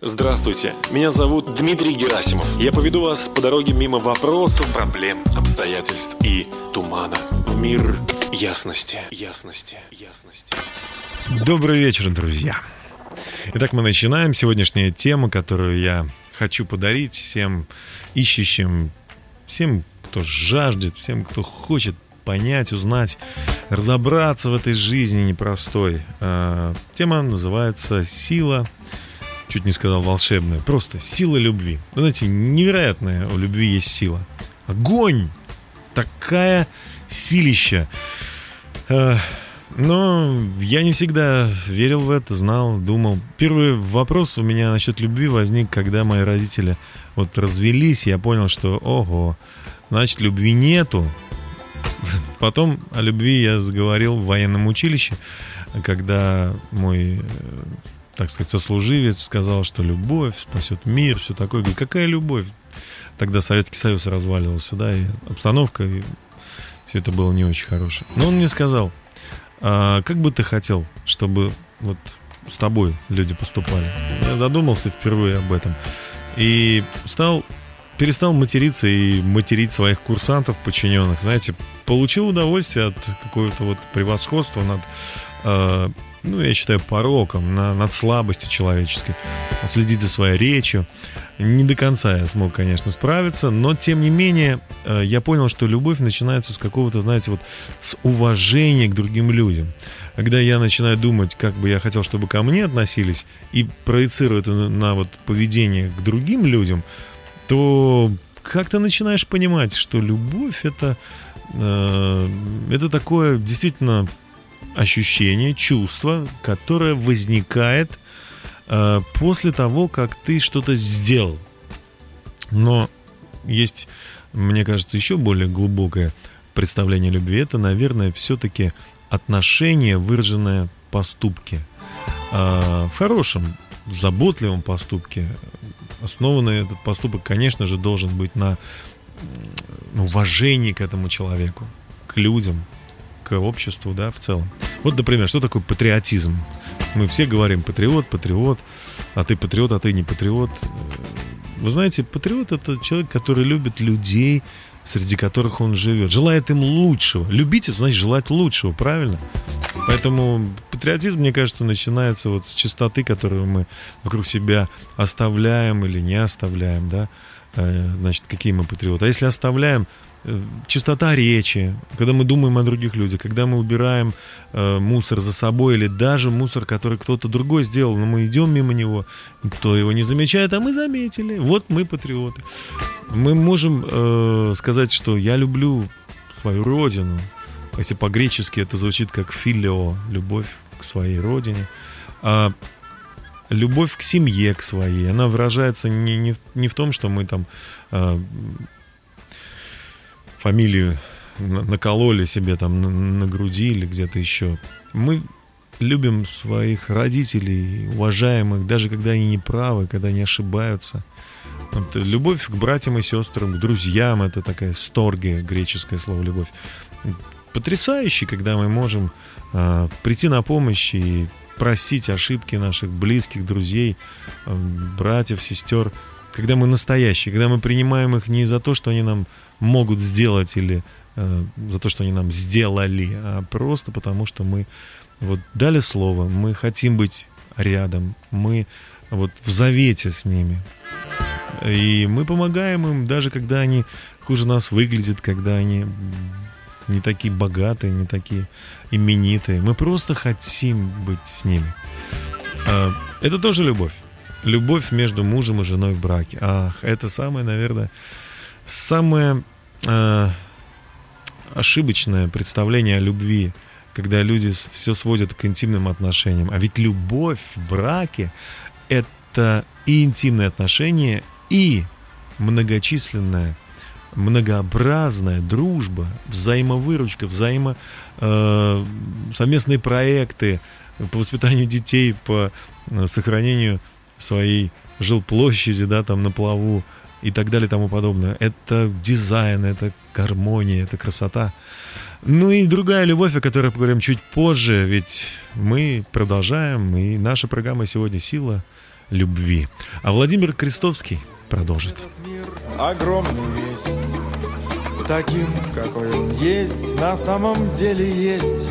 Здравствуйте, меня зовут Дмитрий Герасимов. Я поведу вас по дороге мимо вопросов, проблем, обстоятельств и тумана в мир ясности, ясности, ясности. Добрый вечер, друзья. Итак, мы начинаем сегодняшняя тема, которую я хочу подарить всем ищущим, всем, кто жаждет, всем, кто хочет понять, узнать, разобраться в этой жизни непростой. А, Тема называется «Сила», чуть не сказал волшебная, просто «Сила любви». Вы знаете, невероятная у любви есть сила. Огонь! Такая силища. Но я не всегда верил в это, знал, думал. Первый вопрос у меня насчет любви возник, когда мои родители вот развелись, я понял, что ого, значит, любви нету. Потом о любви я заговорил в военном училище, когда мой, э, так сказать, сослуживец сказал, что любовь спасет мир, все такое. Говорю, какая любовь? Тогда Советский Союз разваливался, да, и обстановка, и все это было не очень хорошее. Но он мне сказал, а как бы ты хотел, чтобы вот с тобой люди поступали? Я задумался впервые об этом. И стал, перестал материться и материть своих курсантов, подчиненных. Знаете, получил удовольствие от какого-то вот превосходства над, ну, я считаю, пороком, на- над слабостью человеческой. Следить за своей речью. Не до конца я смог, конечно, справиться, но тем не менее э, я понял, что любовь начинается с какого-то, знаете, вот с уважения к другим людям. Когда я начинаю думать, как бы я хотел, чтобы ко мне относились, и проецирую это на, на вот поведение к другим людям, то как ты начинаешь понимать, что любовь это, э, это такое действительно ощущение, чувство, которое возникает э, после того, как ты что-то сделал. Но есть, мне кажется, еще более глубокое представление любви. Это, наверное, все-таки отношение, выраженное в поступке. А, в хорошем, заботливом поступке. Основанный этот поступок, конечно же, должен быть на уважении к этому человеку, к людям, к обществу, да, в целом. Вот, например, что такое патриотизм? Мы все говорим патриот, патриот, а ты патриот, а ты не патриот. Вы знаете, патриот это человек, который любит людей, среди которых он живет, желает им лучшего. Любить это значит желать лучшего, правильно? Поэтому патриотизм, мне кажется, начинается вот с чистоты, которую мы вокруг себя оставляем или не оставляем, да. Э, Значит, какие мы патриоты. А если оставляем, э, чистота речи, когда мы думаем о других людях, когда мы убираем э, мусор за собой или даже мусор, который кто-то другой сделал, но мы идем мимо него, никто его не замечает, а мы заметили. Вот мы патриоты. Мы можем э, сказать, что я люблю свою родину. Если по-гречески это звучит как филио, любовь к своей родине. А любовь к семье, к своей, она выражается не, не, не в том, что мы там э, фамилию на- накололи себе там на, на груди или где-то еще. Мы любим своих родителей, уважаем их, даже когда они не правы, когда они ошибаются. Вот, э, любовь к братьям и сестрам, к друзьям, это такая сторге, греческое слово любовь. Потрясающе, когда мы можем а, прийти на помощь и простить ошибки наших близких, друзей, а, братьев, сестер, когда мы настоящие, когда мы принимаем их не за то, что они нам могут сделать или э, за то, что они нам сделали, а просто потому, что мы вот дали слово, мы хотим быть рядом, мы вот в завете с ними. И мы помогаем им, даже когда они хуже нас выглядят, когда они не такие богатые, не такие именитые. Мы просто хотим быть с ними. А, Это тоже любовь. Любовь между мужем и женой в браке. Ах, это самое, наверное, самое а, ошибочное представление о любви, когда люди все сводят к интимным отношениям. А ведь любовь в браке – это и интимные отношения, и многочисленная, многообразная дружба, взаимовыручка, взаимо, э, совместные проекты по воспитанию детей, по э, сохранению своей жилплощади, да, там на плаву и так далее и тому подобное. Это дизайн, это гармония, это красота. Ну и другая любовь, о которой поговорим чуть позже, ведь мы продолжаем, и наша программа сегодня «Сила любви». А Владимир Крестовский продолжит. Мир огромный весь, таким, какой он есть, на самом деле есть,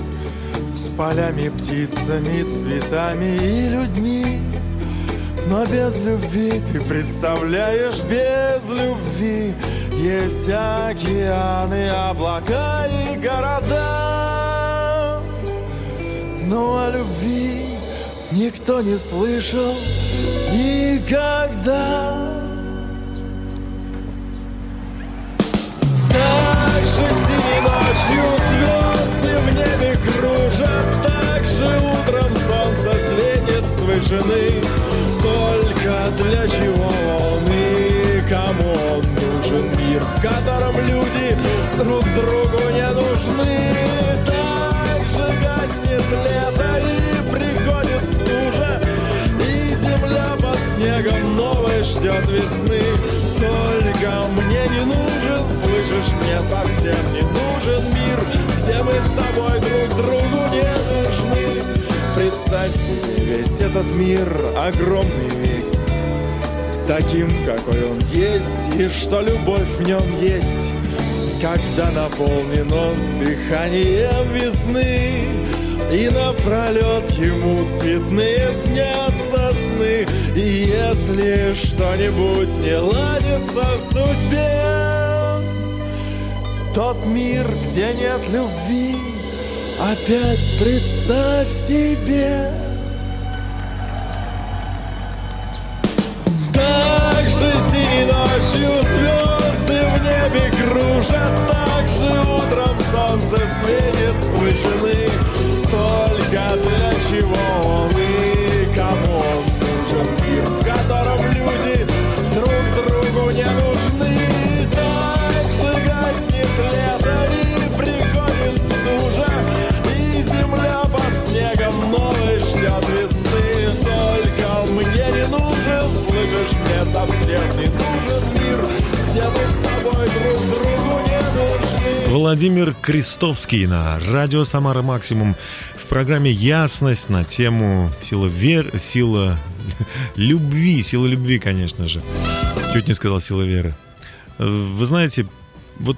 с полями, птицами, цветами и людьми. Но без любви, ты представляешь, без любви Есть океаны, облака и города. Но о любви никто не слышал никогда. Так же синей ночью звезды в небе кружат Так же утром солнце светит с вышины Только для чего он и кому он нужен. Мир, в котором люди друг другу не нужны. Так же гаснет лето и приходит стужа. И земля под снегом новой ждет весны. Только мне не нужен, слышишь, мне совсем не нужен мир Где мы с тобой друг другу не нужны Представь себе весь этот мир, огромный весь Таким, какой он есть, и что любовь в нем есть. Когда наполнен он дыханием весны И напролет ему цветные снятся сны И если что-нибудь не ладится в судьбе Тот мир, где нет любви Опять представь себе. Так же синей ночью звезды в небе кружат Так же утром солнце светит с Только для чего Владимир Крестовский на радио «Самара Максимум» в программе «Ясность» на тему сила веры, сила любви, сила любви, конечно же. Чуть не сказал сила веры. Вы знаете, вот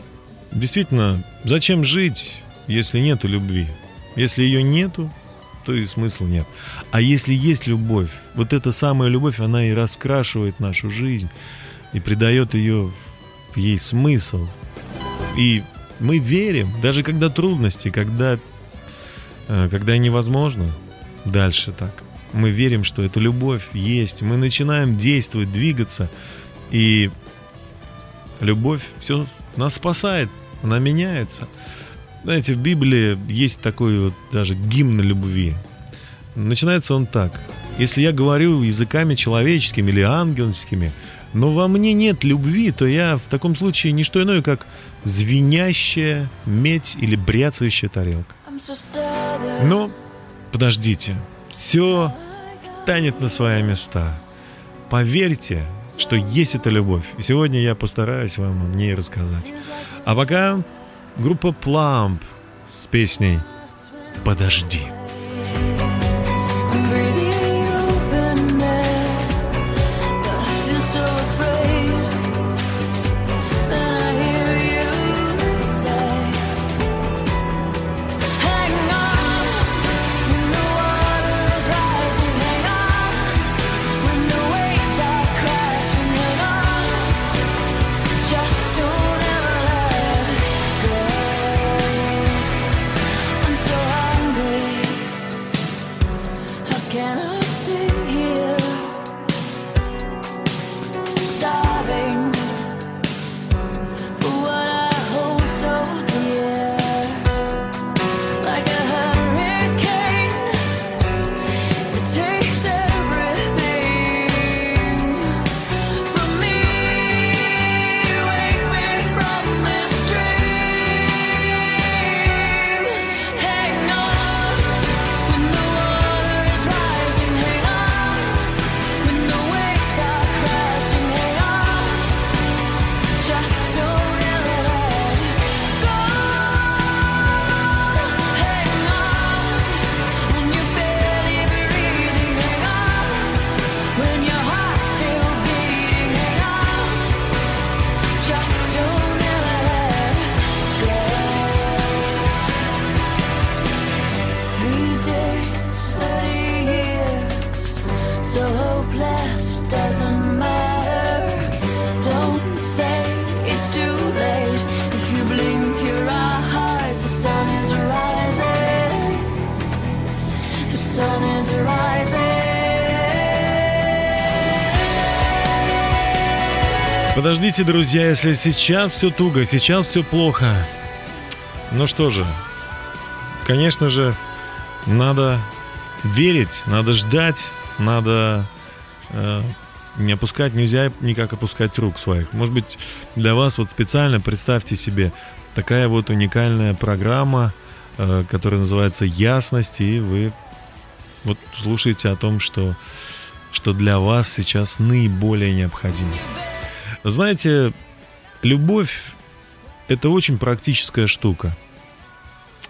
действительно, зачем жить, если нету любви? Если ее нету, то и смысла нет. А если есть любовь, вот эта самая любовь, она и раскрашивает нашу жизнь, и придает ее ей смысл. И мы верим, даже когда трудности, когда, э, когда невозможно дальше так. Мы верим, что эта любовь есть. Мы начинаем действовать, двигаться. И любовь все нас спасает, она меняется. Знаете, в Библии есть такой вот даже гимн любви. Начинается он так. Если я говорю языками человеческими или ангельскими, но во мне нет любви, то я в таком случае не что иное, как звенящая медь или бряцающая тарелка. Но подождите, все станет на свои места. Поверьте, что есть эта любовь. И сегодня я постараюсь вам о ней рассказать. А пока группа Plump с песней «Подожди». So Подождите, друзья, если сейчас все туго, сейчас все плохо. Ну что же, конечно же, надо верить, надо ждать, надо э, не опускать, нельзя никак опускать рук своих. Может быть, для вас вот специально представьте себе такая вот уникальная программа, э, которая называется «Ясность», и вы вот слушаете о том, что, что для вас сейчас наиболее необходимо. Знаете, любовь – это очень практическая штука.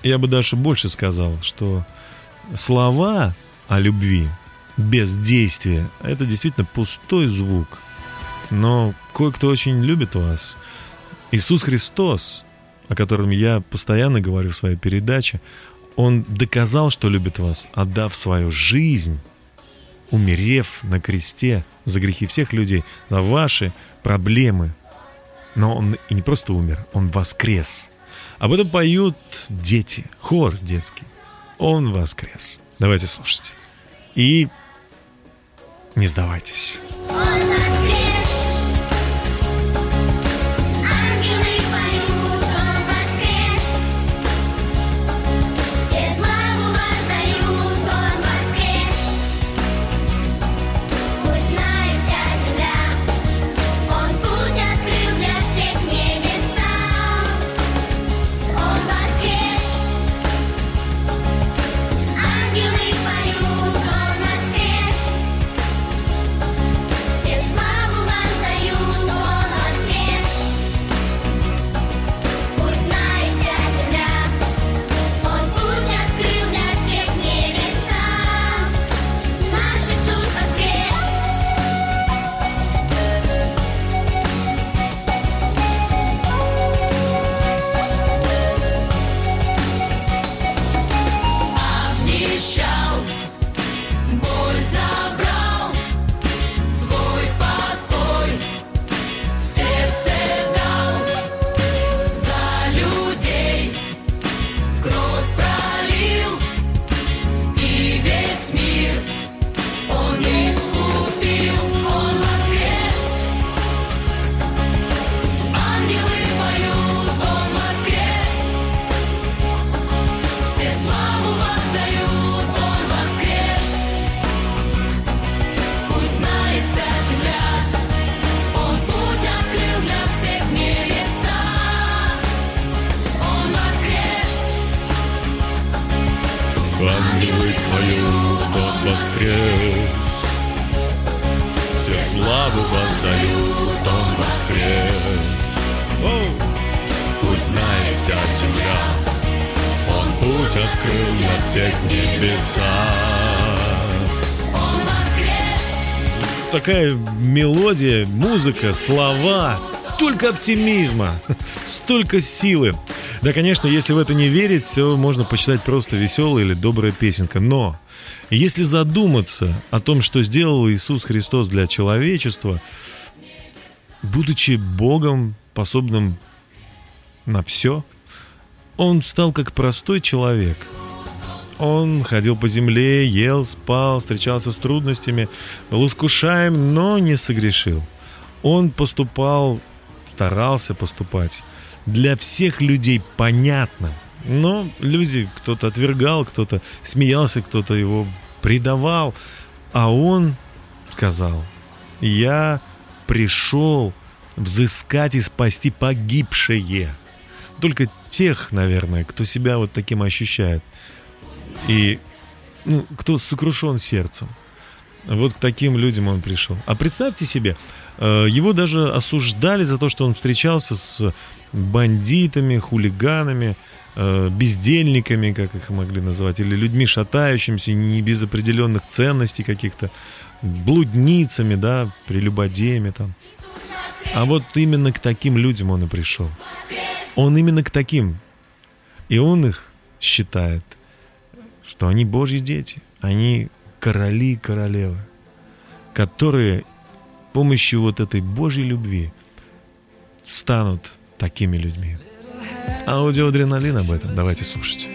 Я бы даже больше сказал, что слова о любви без действия – это действительно пустой звук. Но кое-кто очень любит вас. Иисус Христос, о котором я постоянно говорю в своей передаче, Он доказал, что любит вас, отдав свою жизнь, умерев на кресте за грехи всех людей, за ваши проблемы. Но Он и не просто умер, Он воскрес. Об этом поют дети, хор детский. Он воскрес. Давайте слушать. И не сдавайтесь. Мелодия, музыка, слова, столько оптимизма, столько силы. Да, конечно, если в это не верить, то можно посчитать просто веселая или добрая песенка. Но если задуматься о том, что сделал Иисус Христос для человечества, будучи Богом, способным на все, Он стал как простой человек. Он ходил по земле, ел, спал, встречался с трудностями, был искушаем, но не согрешил. Он поступал, старался поступать для всех людей понятно. Но люди, кто-то отвергал, кто-то смеялся, кто-то его предавал. А он сказал, я пришел взыскать и спасти погибшее. Только тех, наверное, кто себя вот таким ощущает. И ну, кто сокрушен сердцем. Вот к таким людям он пришел. А представьте себе, э, его даже осуждали за то, что он встречался с бандитами, хулиганами, э, бездельниками, как их могли назвать, или людьми шатающимися, не без определенных ценностей каких-то, блудницами, да, прелюбодеями там. А вот именно к таким людям он и пришел. Он именно к таким. И он их считает, что они Божьи дети, они короли и королевы, которые помощью вот этой Божьей любви станут такими людьми. Аудиоадреналин об этом. Давайте слушать.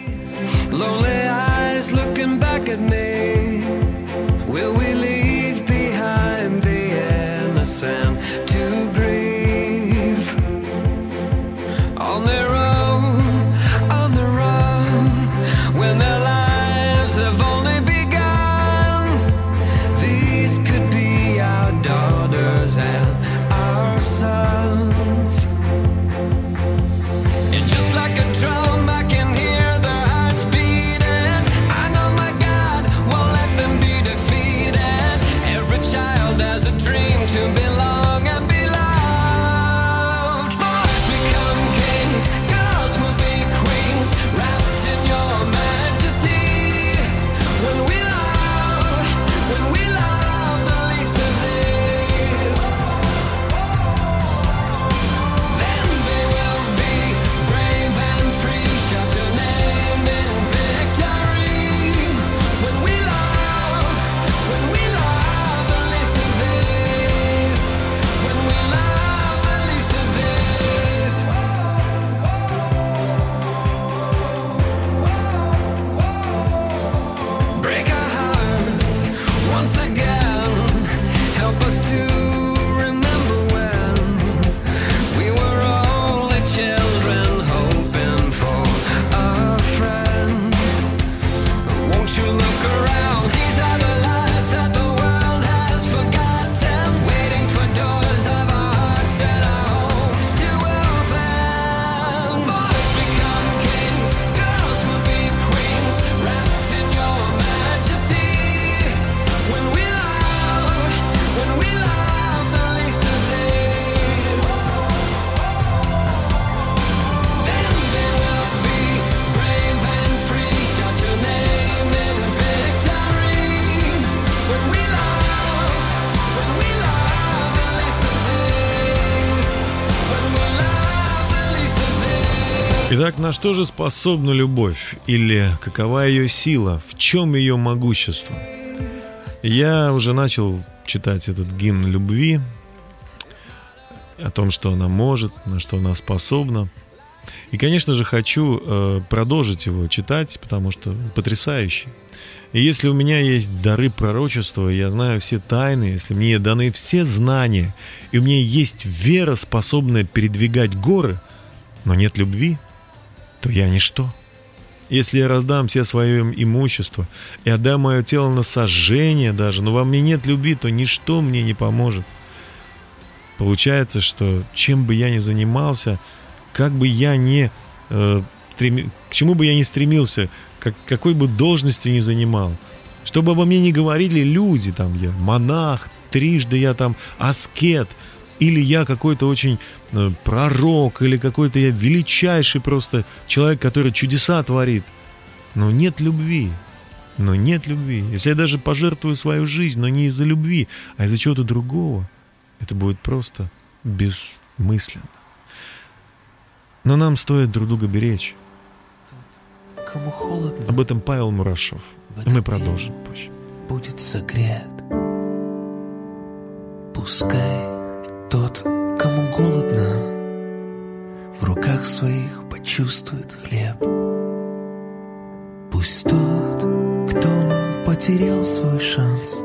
Итак, на что же способна любовь? Или какова ее сила? В чем ее могущество? Я уже начал читать этот гимн любви, о том, что она может, на что она способна. И, конечно же, хочу э, продолжить его читать, потому что потрясающий. И если у меня есть дары пророчества, я знаю все тайны, если мне даны все знания, и у меня есть вера, способная передвигать горы, но нет любви, то я ничто. Если я раздам все свое имущество и отдам мое тело на сожжение даже, но во мне нет любви, то ничто мне не поможет. Получается, что чем бы я ни занимался, как бы я ни э, стреми- к чему бы я ни стремился, как, какой бы должности ни занимал, чтобы обо мне не говорили люди, там я монах, трижды я там аскет, или я какой-то очень э, пророк, или какой-то я величайший просто человек, который чудеса творит. Но нет любви. Но нет любви. Если я даже пожертвую свою жизнь, но не из-за любви, а из-за чего-то другого, это будет просто бессмысленно. Но нам стоит друг друга беречь. Кому холодно, Об этом Павел Мурашов. И мы продолжим позже. будет согрет. Пускай тот, кому голодно, в руках своих почувствует хлеб. Пусть тот, кто потерял свой шанс,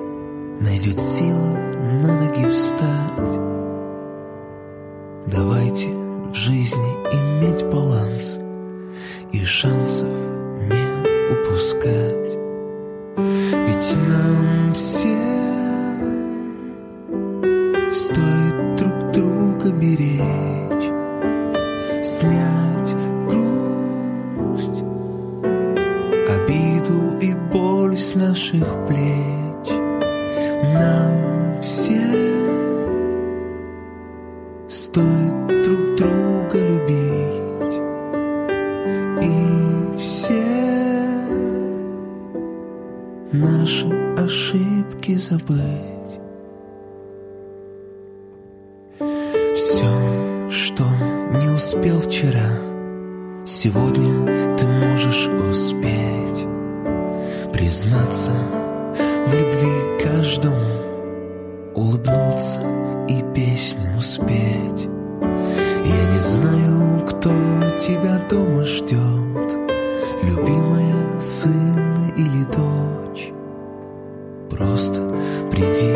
найдет силы на ноги встать. Давайте в жизни иметь баланс и шансов не упускать. Ведь нам наших плеч. Нам всем стоит друг друга любить и все наши ошибки забыть. Все, что не успел вчера, сегодня ты можешь успеть. Признаться в любви каждому, улыбнуться и песню спеть. Я не знаю, кто тебя дома ждет, любимая сын или дочь. Просто приди,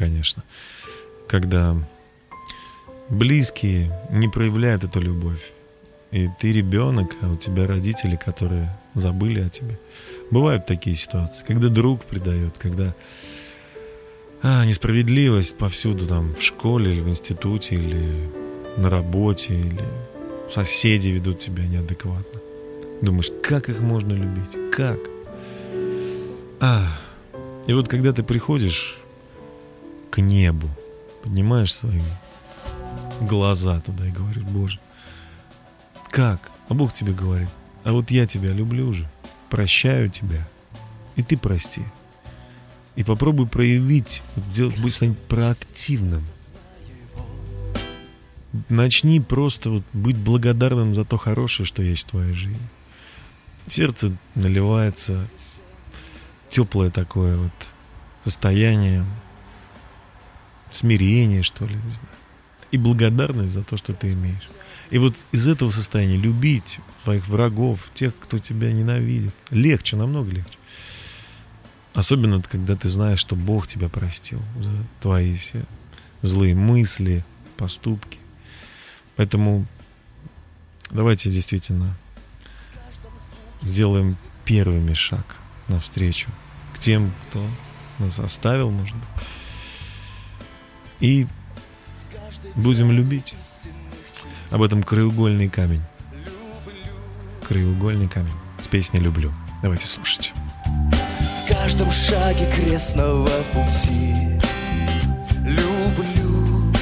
конечно, когда близкие не проявляют эту любовь. И ты ребенок, а у тебя родители, которые забыли о тебе. Бывают такие ситуации, когда друг предает, когда а, несправедливость повсюду, там, в школе или в институте, или на работе, или соседи ведут себя неадекватно. Думаешь, как их можно любить? Как? А, и вот когда ты приходишь к небу, поднимаешь свои глаза туда и говоришь, Боже, как? А Бог тебе говорит, а вот я тебя люблю же, прощаю тебя, и ты прости. И попробуй проявить, сделать, будь стань проактивным. Начни просто вот быть благодарным за то хорошее, что есть в твоей жизни. Сердце наливается теплое такое вот состояние, смирение, что ли, не знаю. И благодарность за то, что ты имеешь. И вот из этого состояния любить своих врагов, тех, кто тебя ненавидит, легче, намного легче. Особенно, когда ты знаешь, что Бог тебя простил за твои все злые мысли, поступки. Поэтому давайте действительно сделаем первыми шаг навстречу к тем, кто нас оставил, может быть. И будем любить. Об этом краеугольный камень. Краеугольный камень. С песней «Люблю». Давайте слушать. В каждом шаге крестного пути люблю.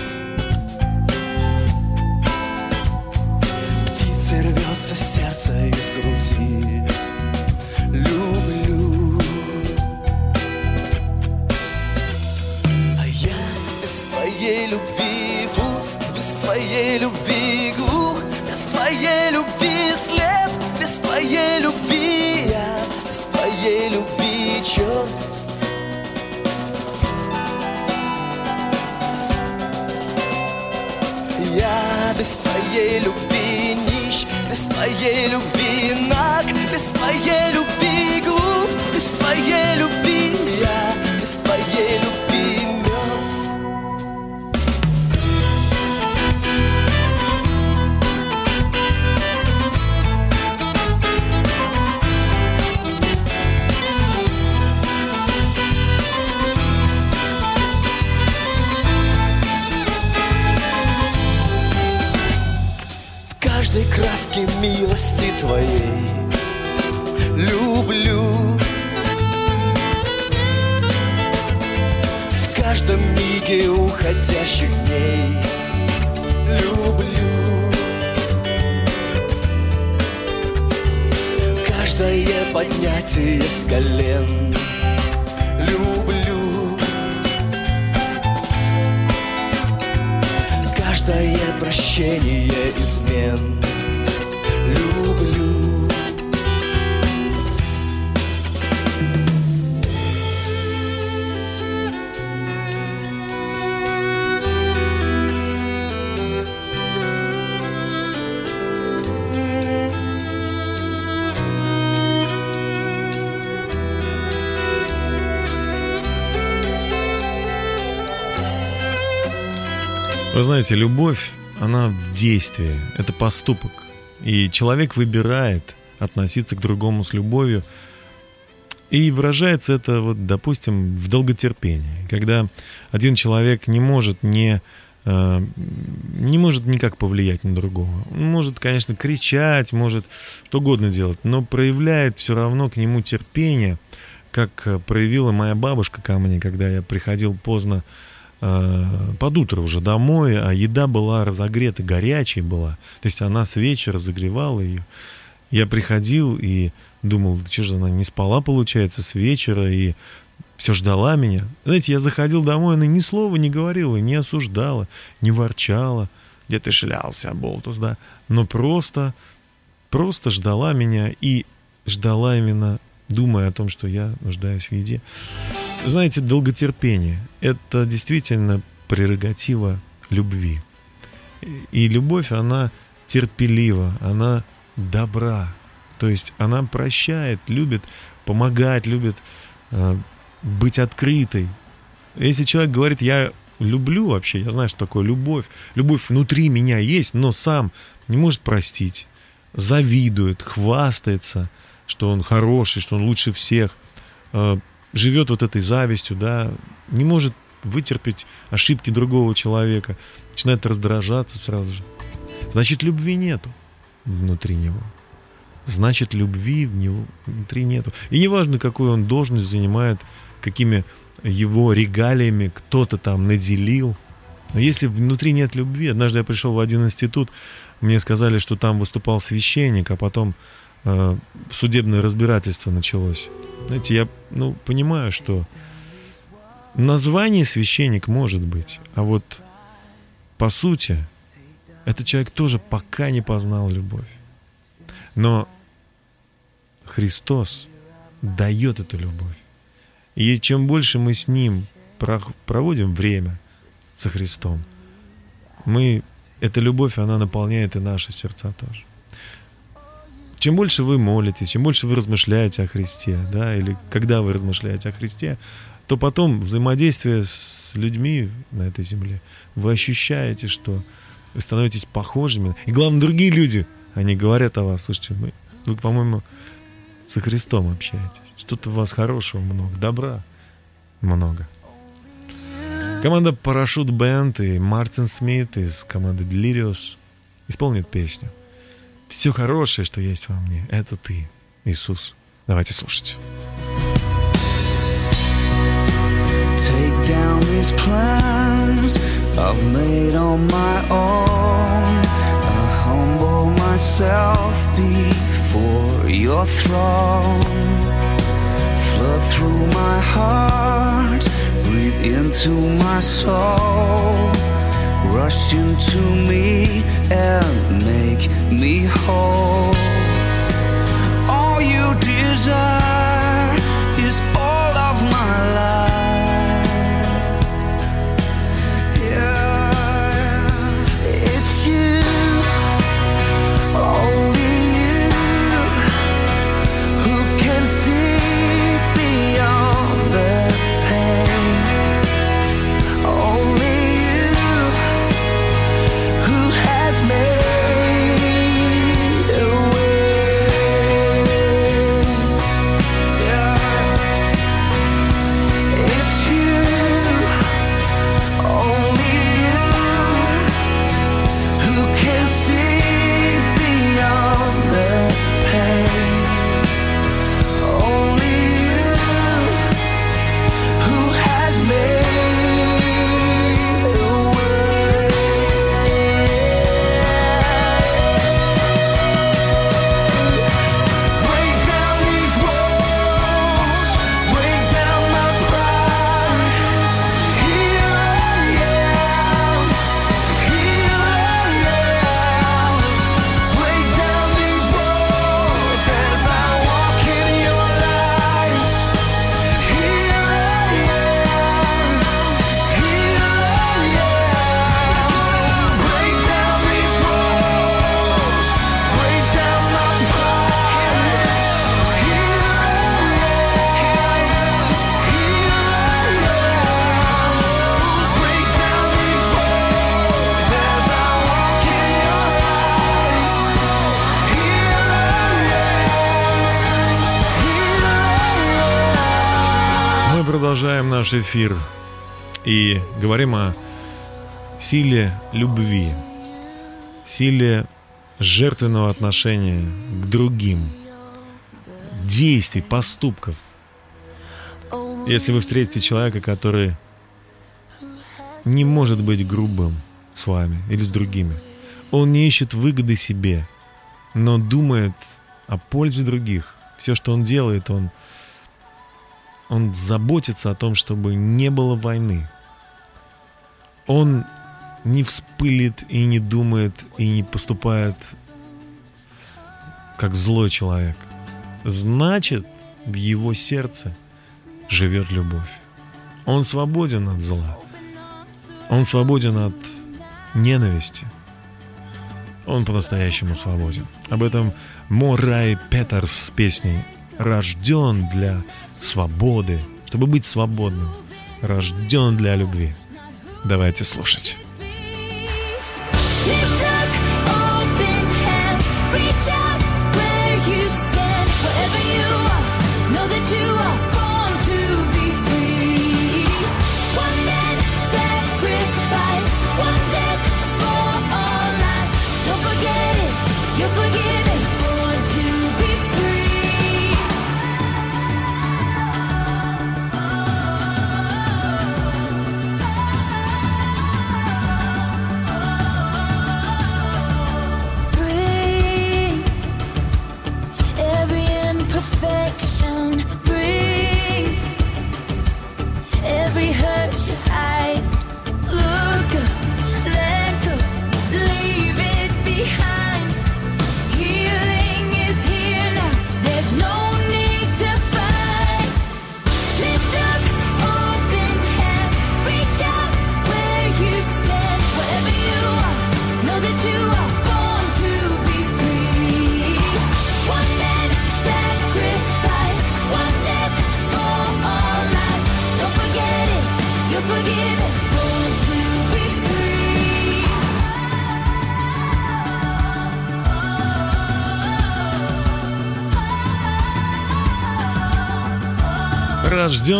Птица рвется сердце из груди. Люблю. Твоей любви пуст, без твоей любви глух, без твоей любви слеп, без твоей любви я, без твоей любви чувств. Я без твоей любви нищ, без твоей любви наг, без твоей любви глуп, без твоей любви Вы знаете, любовь, она в действии, это поступок. И человек выбирает относиться к другому с любовью. И выражается это, вот, допустим, в долготерпении. Когда один человек не может не, э, не может никак повлиять на другого. Он может, конечно, кричать, может что угодно делать, но проявляет все равно к нему терпение, как проявила моя бабушка ко мне, когда я приходил поздно под утро уже домой, а еда была разогрета, горячей была. То есть она с вечера разогревала ее. Я приходил и думал, что же она не спала, получается, с вечера и все ждала меня. Знаете, я заходил домой, она ни слова не говорила, не осуждала, не ворчала. Где ты шлялся, болтус, да? Но просто просто ждала меня и ждала именно, думая о том, что я нуждаюсь в еде. Знаете, долготерпение – это действительно прерогатива любви. И- любовь, она терпелива, она добра. То есть она прощает, любит помогать, любит э, быть открытой. Если человек говорит, я люблю вообще, я знаю, что такое любовь. Любовь внутри меня есть, но сам не может простить. Завидует, хвастается, что он хороший, что он лучше всех. Э, живет вот этой завистью, да, не может вытерпеть ошибки другого человека, начинает раздражаться сразу же. Значит, любви нету внутри него. Значит, любви в него внутри нету. И неважно, какую он должность занимает, какими его регалиями кто-то там наделил. Но если внутри нет любви, однажды я пришел в один институт, мне сказали, что там выступал священник, а потом э, судебное разбирательство началось. Знаете, я ну, понимаю, что название священник может быть, а вот по сути этот человек тоже пока не познал любовь. Но Христос дает эту любовь. И чем больше мы с Ним про- проводим время со Христом, мы, эта любовь, она наполняет и наши сердца тоже. Чем больше вы молитесь, чем больше вы размышляете о Христе, да, или когда вы размышляете о Христе, то потом взаимодействие с людьми на этой земле, вы ощущаете, что вы становитесь похожими. И главное, другие люди, они говорят о вас, слушайте, мы, вы, по-моему, со Христом общаетесь. Что-то у вас хорошего много, добра много. Команда Парашют Бенд и Мартин Смит из команды Delirious исполнит песню. Все хорошее, что есть во мне, это ты, Иисус. Давайте слушать. Through my heart, breathe into my soul. Rush into me and make me whole. All you desire наш эфир и говорим о силе любви, силе жертвенного отношения к другим, действий, поступков. Если вы встретите человека, который не может быть грубым с вами или с другими, он не ищет выгоды себе, но думает о пользе других. Все, что он делает, он он заботится о том, чтобы не было войны. Он не вспылит и не думает и не поступает как злой человек, значит, в его сердце живет любовь. Он свободен от зла. Он свободен от ненависти. Он по-настоящему свободен. Об этом Морай Петерс с песней «Рожден для свободы», чтобы быть свободным. Рожден для любви. Давайте слушать.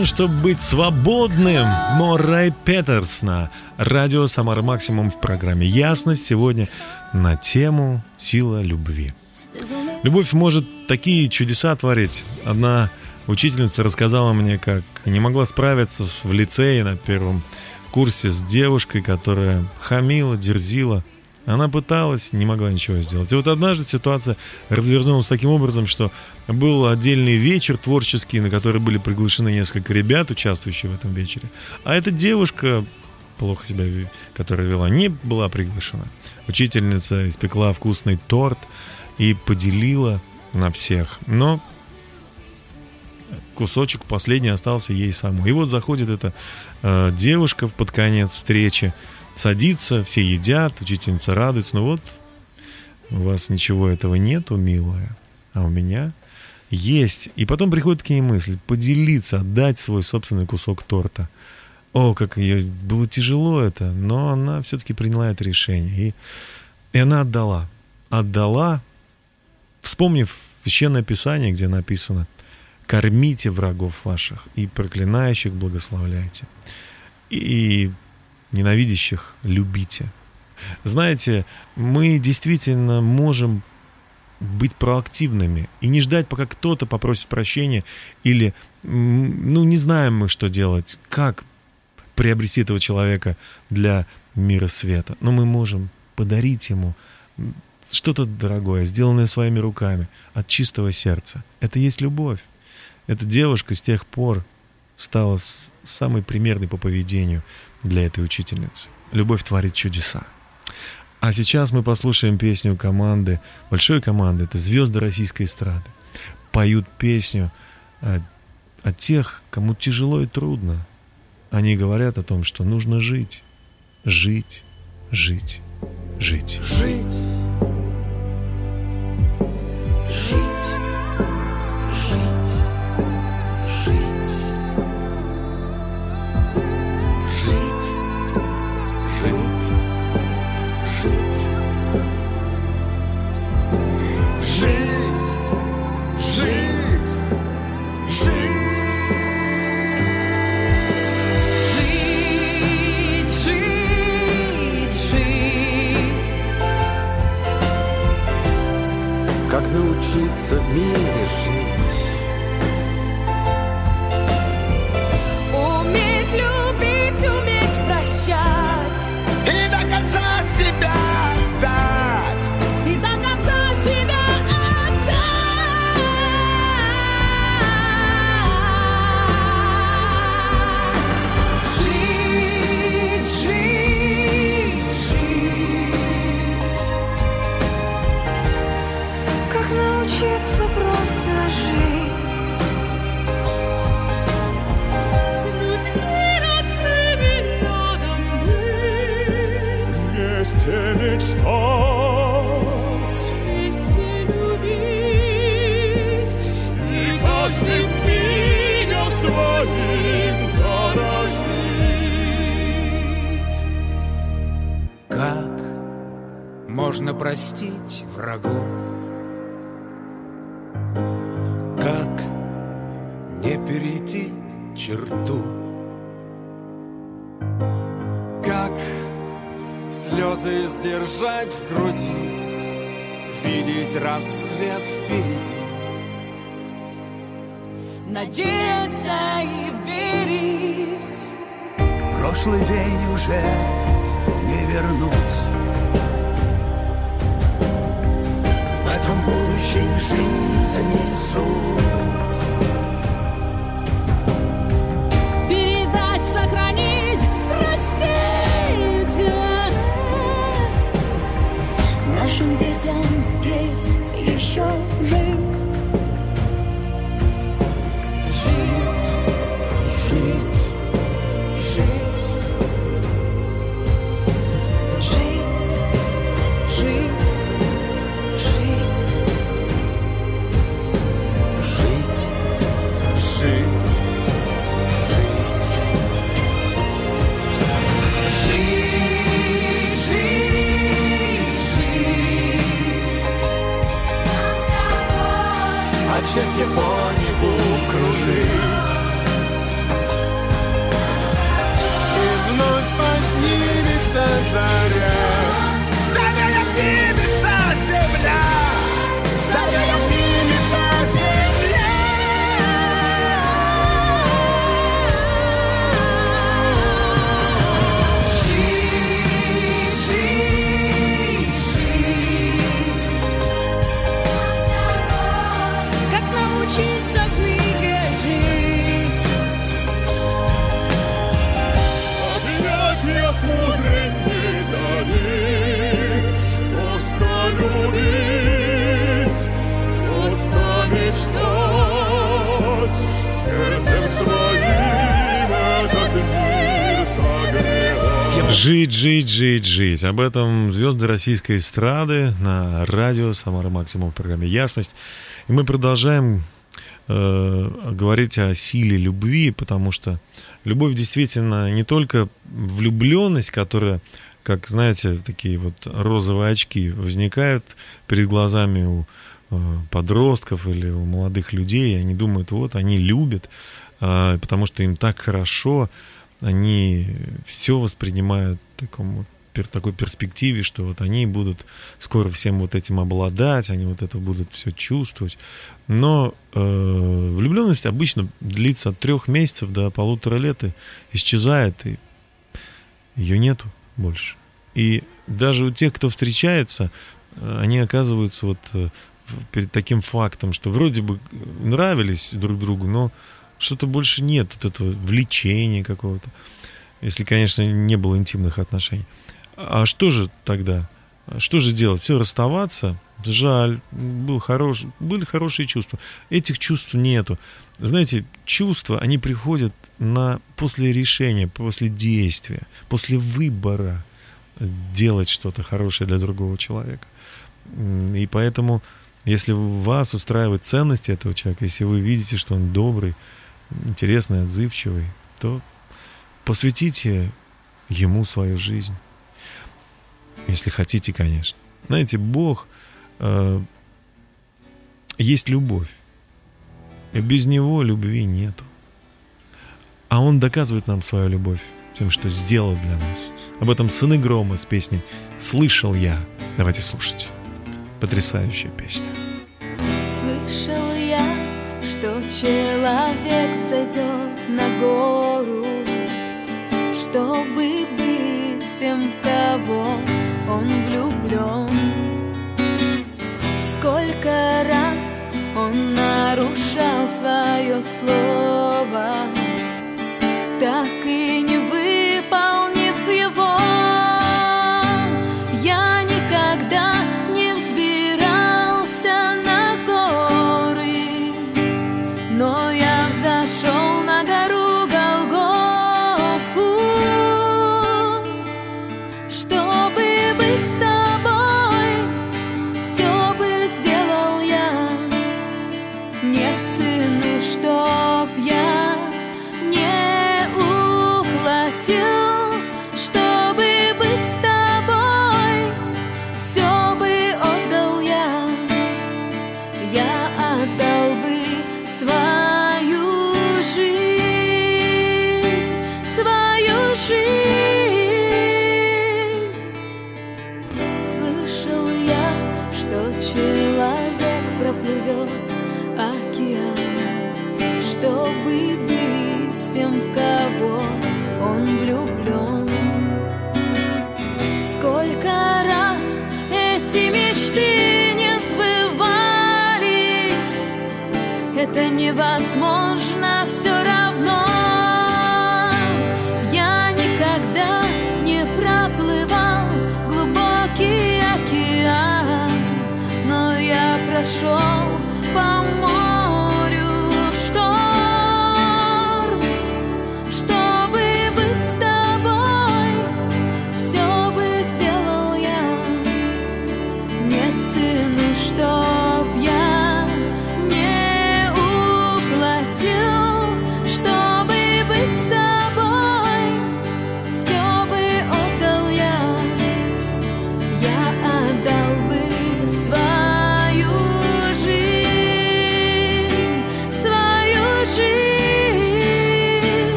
Рожден, чтобы быть свободным. Моррай Петерс радио Самара Максимум в программе «Ясность» сегодня на тему «Сила любви». Любовь может такие чудеса творить. Одна учительница рассказала мне, как не могла справиться в лицее на первом курсе с девушкой, которая хамила, дерзила. Она пыталась, не могла ничего сделать. И вот однажды ситуация развернулась таким образом, что был отдельный вечер творческий, на который были приглашены несколько ребят, участвующих в этом вечере. А эта девушка, плохо себя, которая вела, не была приглашена. Учительница испекла вкусный торт и поделила на всех. Но кусочек последний остался ей самой. И вот заходит эта э, девушка под конец встречи, садится, все едят, учительница радуется. Ну вот, у вас ничего этого нету, милая, а у меня есть. И потом приходит к ней мысль поделиться, отдать свой собственный кусок торта. О, как ей было тяжело это, но она все-таки приняла это решение. И, и она отдала. Отдала, вспомнив священное писание, где написано «Кормите врагов ваших и проклинающих благословляйте, и ненавидящих любите». Знаете, мы действительно можем быть проактивными и не ждать, пока кто-то попросит прощения или, ну, не знаем мы, что делать, как приобрести этого человека для мира света. Но мы можем подарить ему что-то дорогое, сделанное своими руками, от чистого сердца. Это есть любовь. Эта девушка с тех пор стала самой примерной по поведению для этой учительницы. Любовь творит чудеса. А сейчас мы послушаем песню команды, большой команды, это звезды российской эстрады. Поют песню о, о тех, кому тяжело и трудно. Они говорят о том, что нужно жить, жить, жить. Жить. Жить. Прошлый день уже не вернуть В этом будущем жизни суть Передать, сохранить, простить. Нашим детям здесь еще Жить, От счастья по небу кружить. И вновь поднимется заря мечтать Сердцем своим этот мир согревать Жить, жить, жить, жить. Об этом звезды российской эстрады на радио Самара Максимум в программе «Ясность». И мы продолжаем э, говорить о силе любви, потому что любовь действительно не только влюбленность, которая, как знаете, такие вот розовые очки возникают перед глазами у подростков или у молодых людей, они думают, вот, они любят, а, потому что им так хорошо, они все воспринимают в таком такой перспективе, что вот они будут скоро всем вот этим обладать, они вот это будут все чувствовать. Но э, влюбленность обычно длится от трех месяцев до полутора лет и исчезает, и ее нету больше. И даже у тех, кто встречается, э, они оказываются вот э, перед таким фактом, что вроде бы нравились друг другу, но что-то больше нет вот этого влечения какого-то, если, конечно, не было интимных отношений. А что же тогда? Что же делать? Все, расставаться? Жаль, был хорош, были хорошие чувства. Этих чувств нету. Знаете, чувства, они приходят на, после решения, после действия, после выбора делать что-то хорошее для другого человека. И поэтому, если вас устраивают ценности этого человека, если вы видите, что он добрый, интересный, отзывчивый, то посвятите ему свою жизнь. Если хотите, конечно. Знаете, Бог э, есть любовь. И без него любви нету. А Он доказывает нам свою любовь тем, что сделал для нас. Об этом Сыны Грома с песней «Слышал я». Давайте слушать. Потрясающая песня. Слышал я, что человек взойдет на гору, чтобы быть тем, в кого он влюблен. Сколько раз он нарушал свое слово, так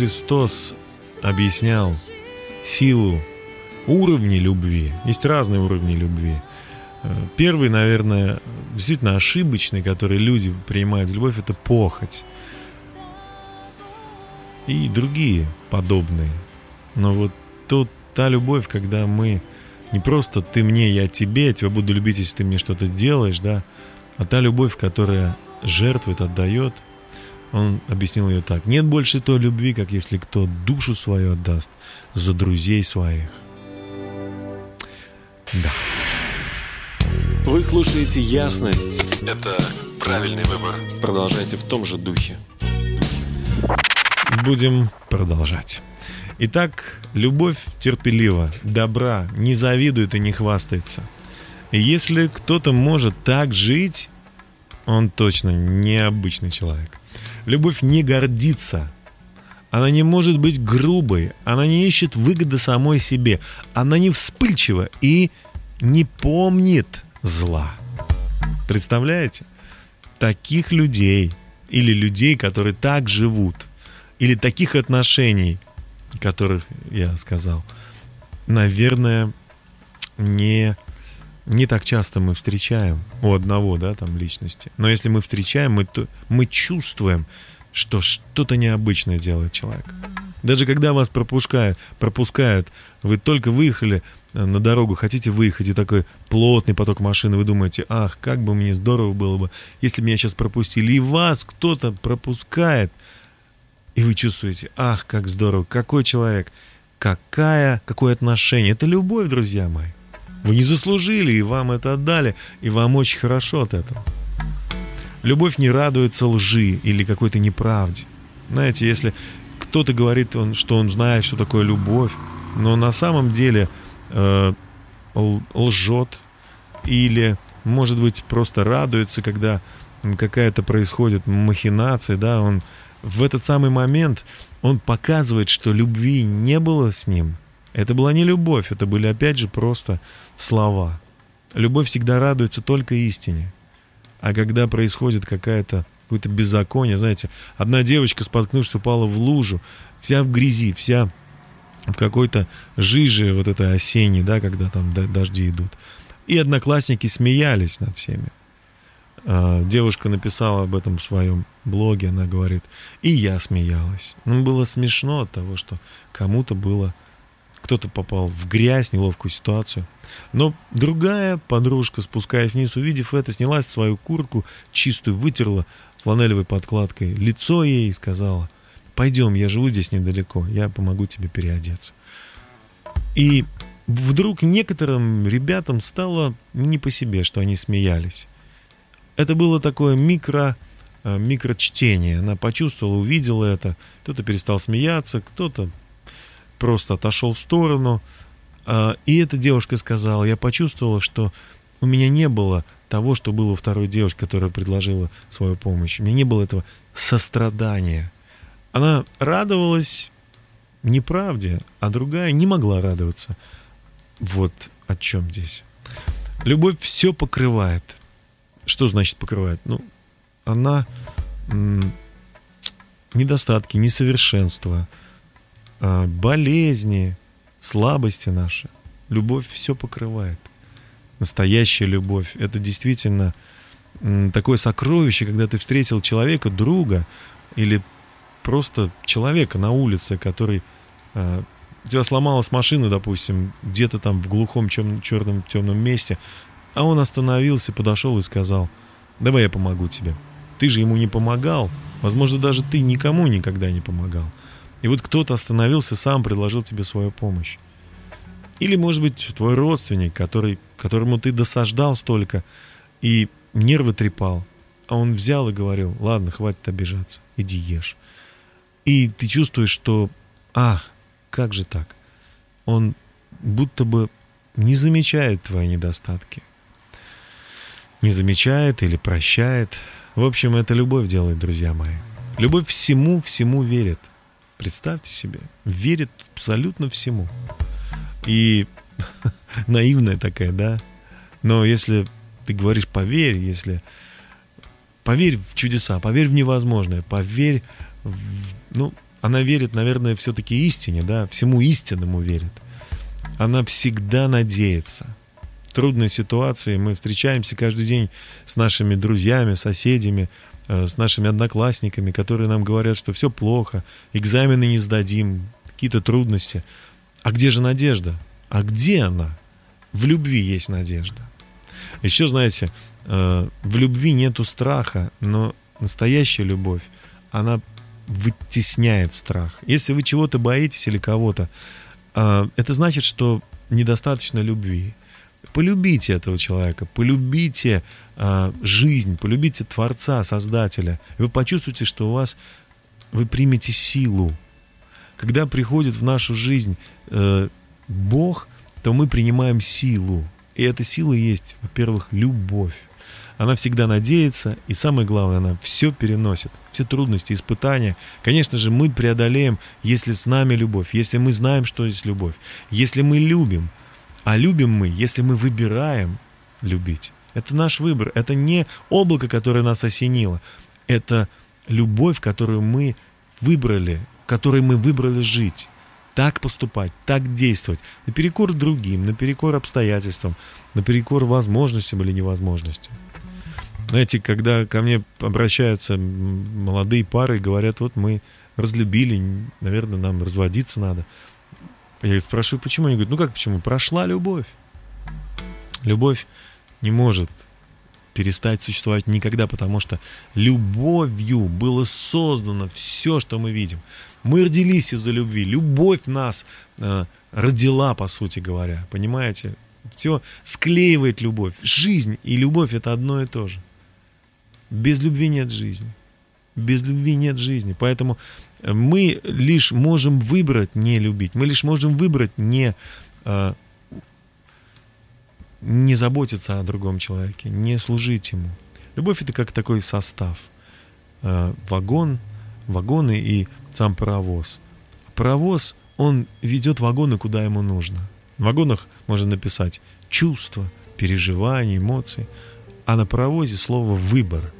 Христос объяснял силу, уровни любви. Есть разные уровни любви. Э, Первый, наверное, действительно ошибочный, который люди принимают в любовь, это похоть. И другие подобные. Но вот тут та любовь, когда мы не просто ты мне, я тебе, я тебя буду любить, если ты мне что-то делаешь, да, а та любовь, которая жертвует, отдает, он объяснил ее так. Нет больше той любви, как если кто душу свою отдаст за друзей своих. Да. Вы слушаете «Ясность». Это правильный выбор. Продолжайте в том же духе. Будем продолжать. Итак, любовь терпелива, добра, не завидует и не хвастается. И если кто-то может так жить, он точно необычный человек. Любовь не гордится. Она не может быть грубой. Она не ищет выгоды самой себе. Она не вспыльчива и не помнит зла. Представляете? Таких людей или людей, которые так живут, или таких отношений, которых я сказал, наверное, не, не так часто мы встречаем у одного, да, там личности. Но если мы встречаем, мы, то, мы чувствуем, что что-то необычное делает человек. Даже когда вас пропускают, пропускают, вы только выехали э, на дорогу, хотите выехать, и такой плотный поток машин, вы думаете, ах, как бы мне здорово было бы, если бы меня сейчас пропустили, и вас кто-то пропускает, и вы чувствуете, ах, как здорово, какой человек, какая, какое отношение. Это любовь, друзья мои. Вы не заслужили, и вам это отдали, и вам очень хорошо от этого. Любовь не радуется лжи или какой-то неправде. Знаете, если кто-то говорит, что он знает, что такое любовь, но на самом деле э, лжет или, может быть, просто радуется, когда какая-то происходит махинация, да, он в этот самый момент он показывает, что любви не было с ним. Это была не любовь, это были опять же просто слова. Любовь всегда радуется только истине. А когда происходит какая-то какое-то беззаконие, знаете, одна девочка, споткнувшись, упала в лужу, вся в грязи, вся в какой-то жиже вот этой осенней, да, когда там дожди идут. И одноклассники смеялись над всеми. А, Девушка написала об этом в своем блоге, она говорит, и я смеялась. Ну, было смешно от того, что кому-то было, кто-то попал в грязь, неловкую ситуацию. Но другая подружка, спускаясь вниз, увидев это, сняла свою куртку чистую, вытерла фланелевой подкладкой лицо ей и сказала, пойдем, я живу здесь недалеко, я помогу тебе переодеться. И вдруг некоторым ребятам стало не по себе, что они смеялись. Это было такое микро, э, микрочтение. Она почувствовала, увидела это. Кто-то перестал смеяться, кто-то просто отошел в сторону. А, И эта девушка сказала, я почувствовала, что у меня не было того, что было у второй девушки, которая предложила свою помощь. У меня не было этого сострадания. Она радовалась неправде, а другая не могла радоваться. Вот о чем здесь. Любовь все покрывает. Что значит покрывает? Ну, она недостатки, несовершенства, болезни, слабости наши. Любовь все покрывает. Настоящая любовь. Это действительно такое сокровище, когда ты встретил человека, друга или просто человека на улице, который а, у тебя сломалась машина, допустим, где-то там в глухом чем, черном темном месте, а он остановился, подошел и сказал, давай я помогу тебе. Ты же ему не помогал, возможно, даже ты никому никогда не помогал. И вот кто-то остановился, сам предложил тебе свою помощь. Или, может быть, твой родственник, который, которому ты досаждал столько и нервы трепал, а он взял и говорил, ладно, хватит обижаться, иди ешь. И ты чувствуешь, что, ах, как же так? Он будто бы не замечает твои недостатки. Не замечает или прощает. В общем, это любовь делает, друзья мои. Любовь всему, всему верит. Представьте себе, верит абсолютно всему. И наивная такая, да? Но если ты говоришь поверь, если поверь в чудеса, поверь в невозможное, поверь в, ну, она верит, наверное, все-таки истине, да, всему истинному верит. Она всегда надеется. В трудной ситуации мы встречаемся каждый день с нашими друзьями, соседями, с нашими одноклассниками, которые нам говорят, что все плохо, экзамены не сдадим, какие-то трудности. А где же надежда? А где она? В любви есть надежда. Еще, знаете, э, в любви нету страха, но настоящая любовь, она вытесняет страх. Если вы чего-то боитесь или кого-то, а, это значит, что недостаточно любви. Полюбите этого человека, полюбите а, жизнь, полюбите Творца, Создателя. И вы почувствуете, что у вас вы примете силу. Когда приходит в нашу жизнь э, Бог, то мы принимаем силу. И эта сила есть, во-первых, любовь. Она всегда надеется, и самое главное, она все переносит. Все трудности, испытания. Конечно же, мы преодолеем, если с нами любовь, если мы знаем, что есть любовь, если мы любим. А любим мы, если мы выбираем любить. Это наш выбор. Это не облако, которое нас осенило. Это любовь, которую мы выбрали, которой мы выбрали жить. Так поступать, так действовать. Наперекор другим, наперекор обстоятельствам, наперекор возможностям или невозможностям. Знаете, когда ко мне обращаются молодые пары и говорят, вот мы разлюбили, наверное, нам разводиться надо. Я спрашиваю, почему? Они говорят, ну как почему? Прошла любовь. Любовь не может перестать существовать никогда, потому что любовью было создано все, что мы видим. Мы родились из-за любви. Любовь нас э, родила, по сути говоря. Понимаете? Все склеивает любовь. Жизнь и любовь это одно и то же. Без любви нет жизни. Без любви нет жизни. Поэтому мы лишь можем выбрать не любить. Мы лишь можем выбрать не, э, не заботиться о другом человеке, не служить ему. Любовь это как такой состав. Э, вагон, вагоны и сам паровоз. Паровоз, он ведет вагоны куда ему нужно. В вагонах можно написать чувства, переживания, эмоции. А на паровозе слово «выбор».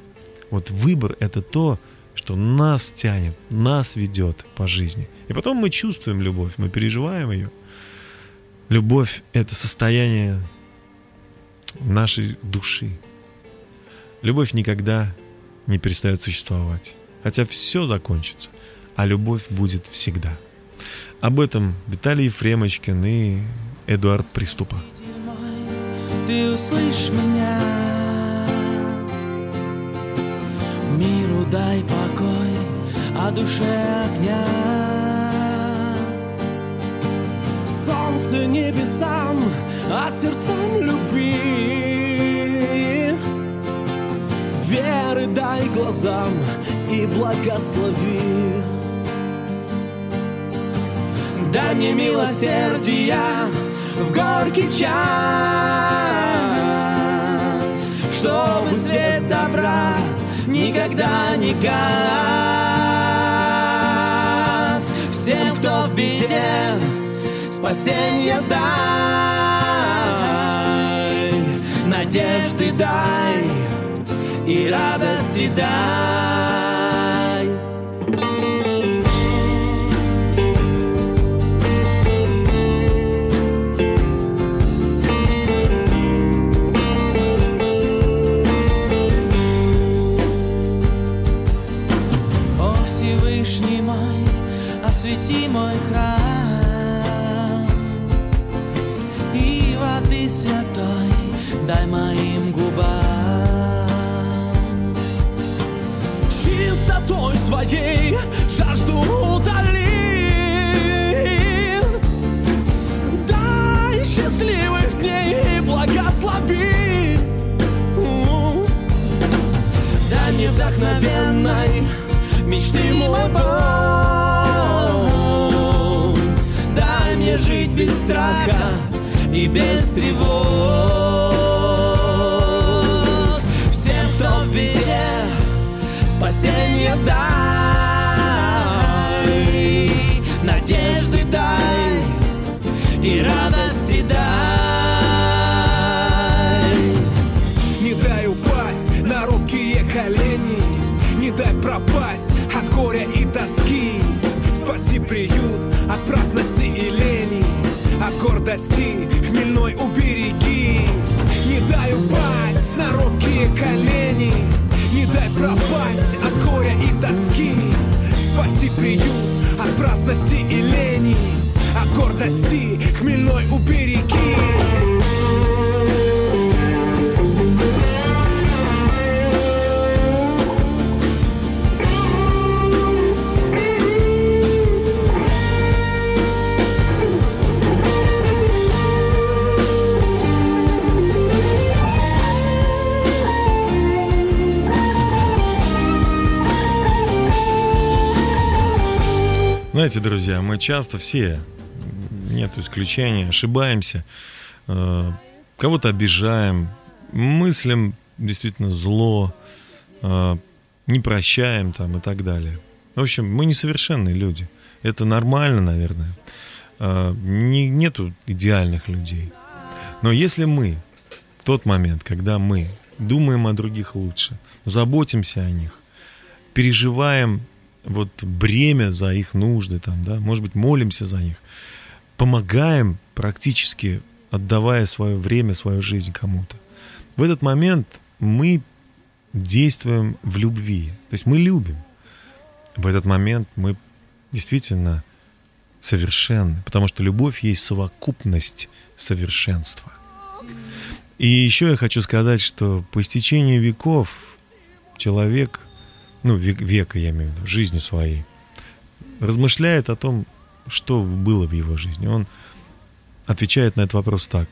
Вот выбор – это то, что нас тянет, нас ведет по жизни. И потом мы чувствуем любовь, мы переживаем ее. Любовь — это состояние нашей души. Любовь никогда не перестает существовать. Хотя все закончится, а любовь будет всегда. Об этом Виталий Ефремочкин и Эдуард Приступа. Ты услышь меня Миру дай покой, а душе огня. Солнце небесам, а сердцам любви. Веры дай глазам и благослови. Дай мне милосердия в горький час, чтобы свет добра никогда не гас. Всем, кто в беде, спасенье дай, надежды дай и радости дай. Своей жажду утоли Дай счастливых дней и благослови. Дай мне вдохновенной мечты мой Бог Дай мне жить без страха и без тревог. Всем, кто в беде, спасенье дай Надежды дай и радости дай. Не дай упасть на робкие колени Не дай пропасть от горя и тоски. Спаси приют от праздности и лени От гордости хмельной убереги. Не дай упасть на робкие колени Не дай пропасть от горя и тоски. Спаси приют от праздности и лени От гордости хмельной убереги Знаете, друзья, мы часто все, нет исключения, ошибаемся, э, кого-то обижаем, мыслим действительно зло, э, не прощаем там и так далее. В общем, мы несовершенные люди. Это нормально, наверное. Э, не, нету идеальных людей. Но если мы в тот момент, когда мы думаем о других лучше, заботимся о них, переживаем вот бремя за их нужды, там, да, может быть, молимся за них, помогаем практически, отдавая свое время, свою жизнь кому-то. В этот момент мы действуем в любви. То есть мы любим. В этот момент мы действительно совершенны, потому что любовь есть совокупность совершенства. И еще я хочу сказать, что по истечении веков человек, ну, век- века я имею в виду, жизни своей, размышляет о том, что было в его жизни. Он отвечает на этот вопрос так,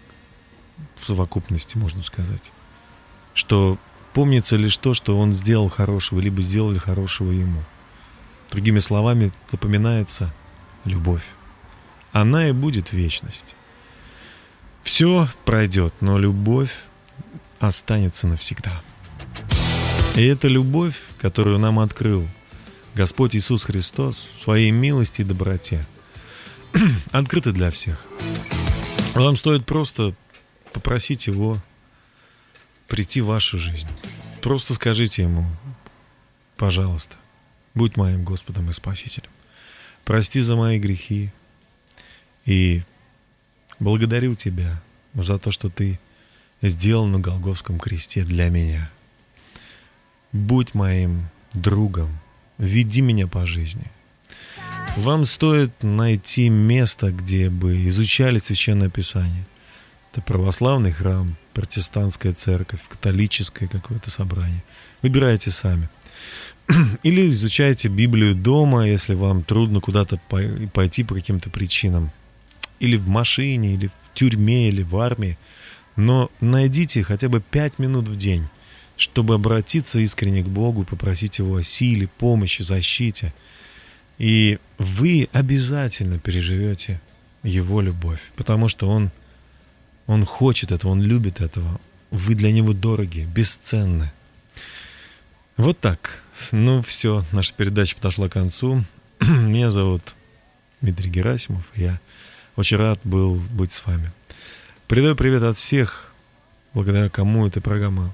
в совокупности, можно сказать, что помнится лишь то, что он сделал хорошего, либо сделали хорошего ему. Другими словами, запоминается любовь. Она и будет вечность. Все пройдет, но любовь останется навсегда. И эта любовь, которую нам открыл Господь Иисус Христос в своей милости и доброте, открыта для всех. Вам стоит просто попросить Его прийти в вашу жизнь. Просто скажите Ему, пожалуйста, будь моим Господом и Спасителем. Прости за мои грехи и благодарю Тебя за то, что Ты сделал на Голговском кресте для меня. Будь моим другом, веди меня по жизни. Вам стоит найти место, где бы изучали Священное Писание. Это православный храм, протестантская церковь, католическое какое-то собрание. Выбирайте сами. Или изучайте Библию дома, если вам трудно куда-то пой- пойти по каким-то причинам. Или в машине, или в тюрьме, или в армии. Но найдите хотя бы пять минут в день, чтобы обратиться искренне к Богу, попросить Его о силе, помощи, защите. И вы обязательно переживете Его любовь, потому что Он, Он хочет этого, Он любит этого. Вы для Него дороги, бесценны. Вот так. Ну все, наша передача подошла к концу. Меня зовут Дмитрий Герасимов. Я очень рад был быть с вами. Передаю привет от всех, благодаря кому эта программа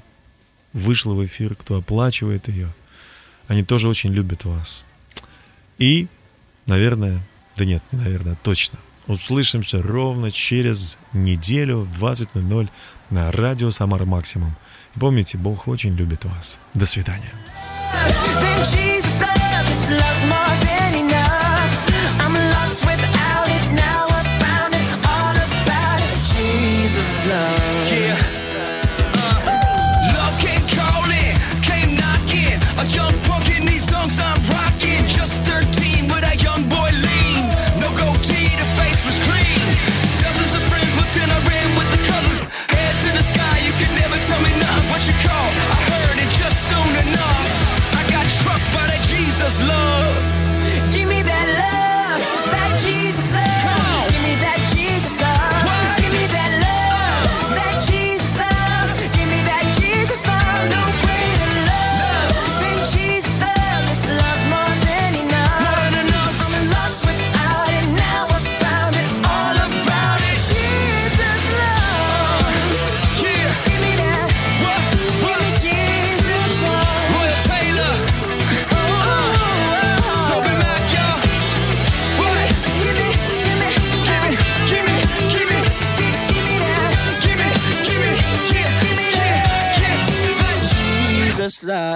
вышла в эфир, кто оплачивает ее. Они тоже очень любят вас. И, наверное, да нет, не наверное, точно, услышимся ровно через неделю в 20.00 на радио Самара Максимум. Помните, Бог очень любит вас. До свидания. just love.